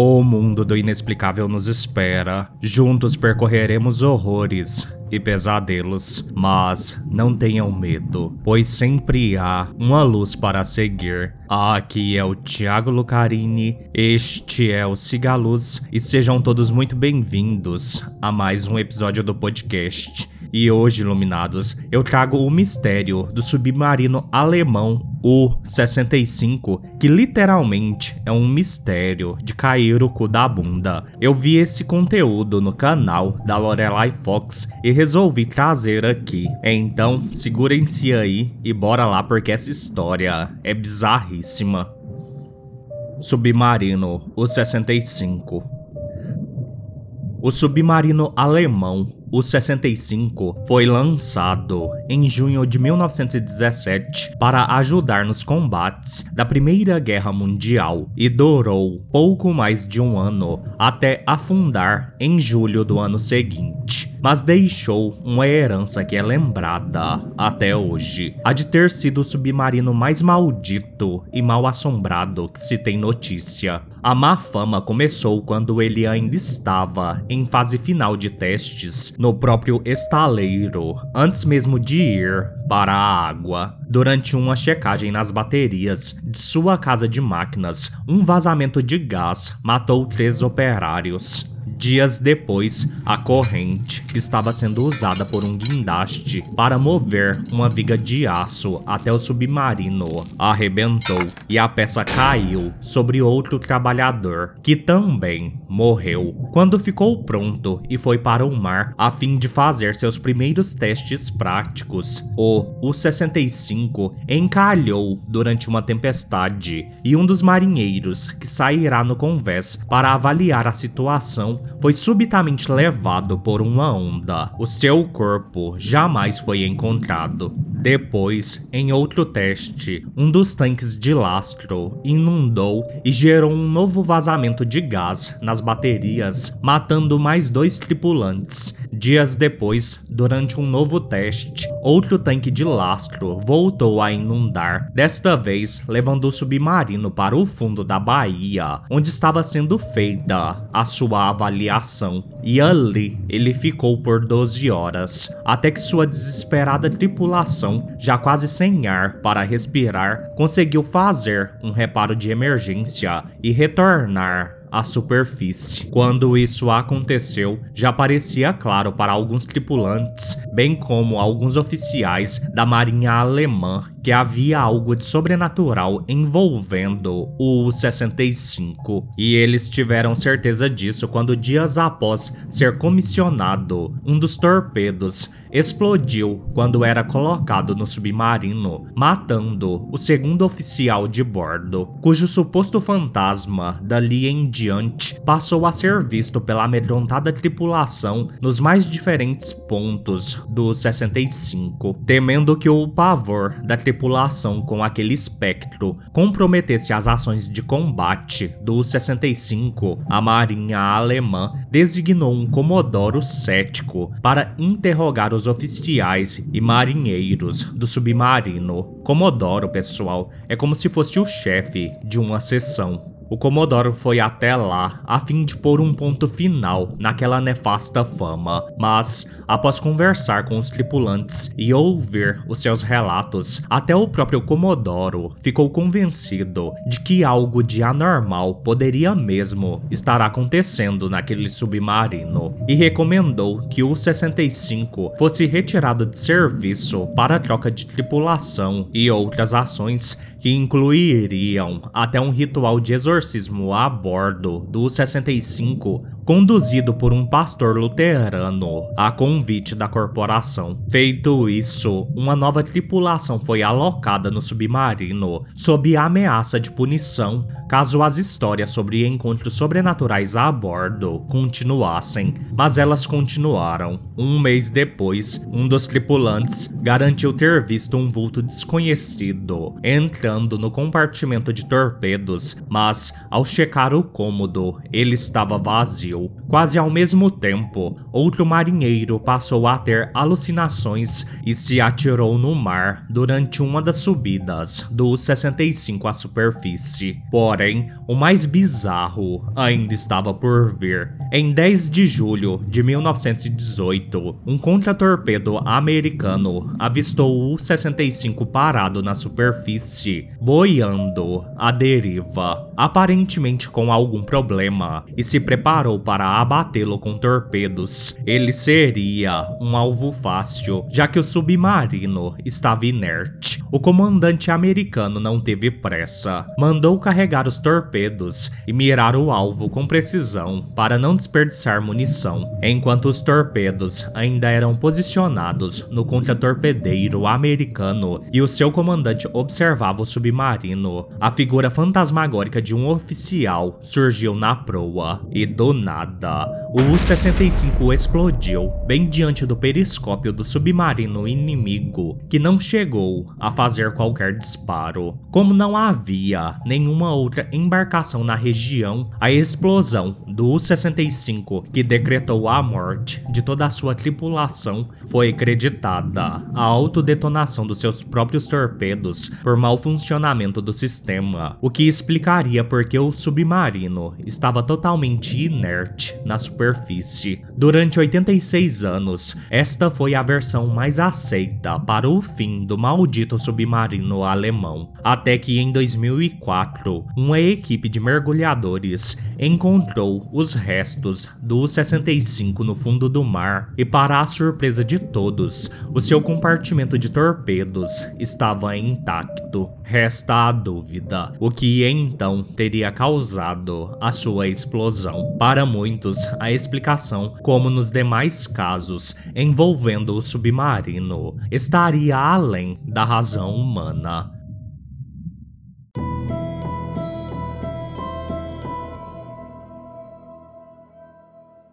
O mundo do inexplicável nos espera. Juntos percorreremos horrores e pesadelos, mas não tenham medo, pois sempre há uma luz para seguir. Aqui é o Thiago Lucarini, este é o Cigaluz e sejam todos muito bem-vindos a mais um episódio do podcast. E hoje, iluminados, eu trago o mistério do submarino alemão U-65, que literalmente é um mistério de cair o cu da bunda. Eu vi esse conteúdo no canal da Lorelai Fox e resolvi trazer aqui. Então, segurem-se aí e bora lá porque essa história é bizarríssima. Submarino U-65 O submarino alemão o 65 foi lançado em junho de 1917 para ajudar nos combates da Primeira Guerra Mundial e durou pouco mais de um ano até afundar em julho do ano seguinte mas deixou uma herança que é lembrada até hoje, a de ter sido o submarino mais maldito e mal assombrado que se tem notícia. A má fama começou quando ele ainda estava em fase final de testes no próprio estaleiro, antes mesmo de ir para a água. Durante uma checagem nas baterias de sua casa de máquinas, um vazamento de gás matou três operários. Dias depois, a corrente que estava sendo usada por um guindaste para mover uma viga de aço até o submarino arrebentou e a peça caiu sobre outro trabalhador, que também morreu. Quando ficou pronto e foi para o mar a fim de fazer seus primeiros testes práticos, o U-65 encalhou durante uma tempestade e um dos marinheiros que sairá no convés para avaliar a situação foi subitamente levado por uma onda. O seu corpo jamais foi encontrado. Depois, em outro teste, um dos tanques de lastro inundou e gerou um novo vazamento de gás nas baterias, matando mais dois tripulantes. Dias depois, durante um novo teste, outro tanque de lastro voltou a inundar, desta vez levando o submarino para o fundo da baía, onde estava sendo feita a sua avaliação. E ali ele ficou por 12 horas, até que sua desesperada tripulação, já quase sem ar para respirar, conseguiu fazer um reparo de emergência e retornar à superfície. Quando isso aconteceu, já parecia claro para alguns tripulantes, bem como alguns oficiais da Marinha Alemã, que havia algo de sobrenatural envolvendo o 65, e eles tiveram certeza disso quando dias após ser comissionado, um dos torpedos explodiu quando era colocado no submarino, matando o segundo oficial de bordo, cujo suposto fantasma dali em diante passou a ser visto pela amedrontada tripulação nos mais diferentes pontos do 65, temendo que o pavor da tripulação com aquele espectro comprometesse as ações de combate do 65, a marinha alemã designou um comodoro cético para interrogar os oficiais e marinheiros do submarino. Comodoro, pessoal, é como se fosse o chefe de uma seção. O Comodoro foi até lá a fim de pôr um ponto final naquela nefasta fama, mas, após conversar com os tripulantes e ouvir os seus relatos, até o próprio Comodoro ficou convencido de que algo de anormal poderia mesmo estar acontecendo naquele submarino e recomendou que o 65 fosse retirado de serviço para troca de tripulação e outras ações que incluiriam até um ritual de exorcismo a bordo do 65 conduzido por um pastor luterano a convite da corporação. Feito isso, uma nova tripulação foi alocada no submarino sob a ameaça de punição caso as histórias sobre encontros sobrenaturais a bordo continuassem, mas elas continuaram. Um mês depois, um dos tripulantes garantiu ter visto um vulto desconhecido entrando no compartimento de torpedos, mas ao checar o cômodo, ele estava vazio Quase ao mesmo tempo, outro marinheiro passou a ter alucinações e se atirou no mar durante uma das subidas do 65 à superfície. Porém, o mais bizarro ainda estava por vir. Em 10 de julho de 1918, um contratorpedo americano avistou o 65 parado na superfície, boiando à deriva, aparentemente com algum problema, e se preparou para abatê-lo com torpedos. Ele seria um alvo fácil, já que o submarino estava inerte. O comandante americano não teve pressa, mandou carregar os torpedos e mirar o alvo com precisão para não desperdiçar munição, enquanto os torpedos ainda eram posicionados no contratorpedeiro americano e o seu comandante observava o submarino. A figura fantasmagórica de um oficial surgiu na proa e do nada, o U-65 explodiu bem diante do periscópio do submarino inimigo, que não chegou a fazer qualquer disparo. Como não havia nenhuma outra embarcação na região, a explosão do U-65, que decretou a morte de toda a sua tripulação, foi creditada à autodetonação dos seus próprios torpedos por mau funcionamento do sistema, o que explicaria por que o submarino estava totalmente inerte na superfície. Durante 86 anos, esta foi a versão mais aceita para o fim do maldito submarino alemão, até que em 2004, uma equipe de mergulhadores encontrou os restos do 65 no fundo do mar e, para a surpresa de todos, o seu compartimento de torpedos estava intacto. Resta a dúvida, o que então teria causado a sua explosão. Para muitos, a explicação, como nos demais casos envolvendo o submarino, estaria além da razão humana.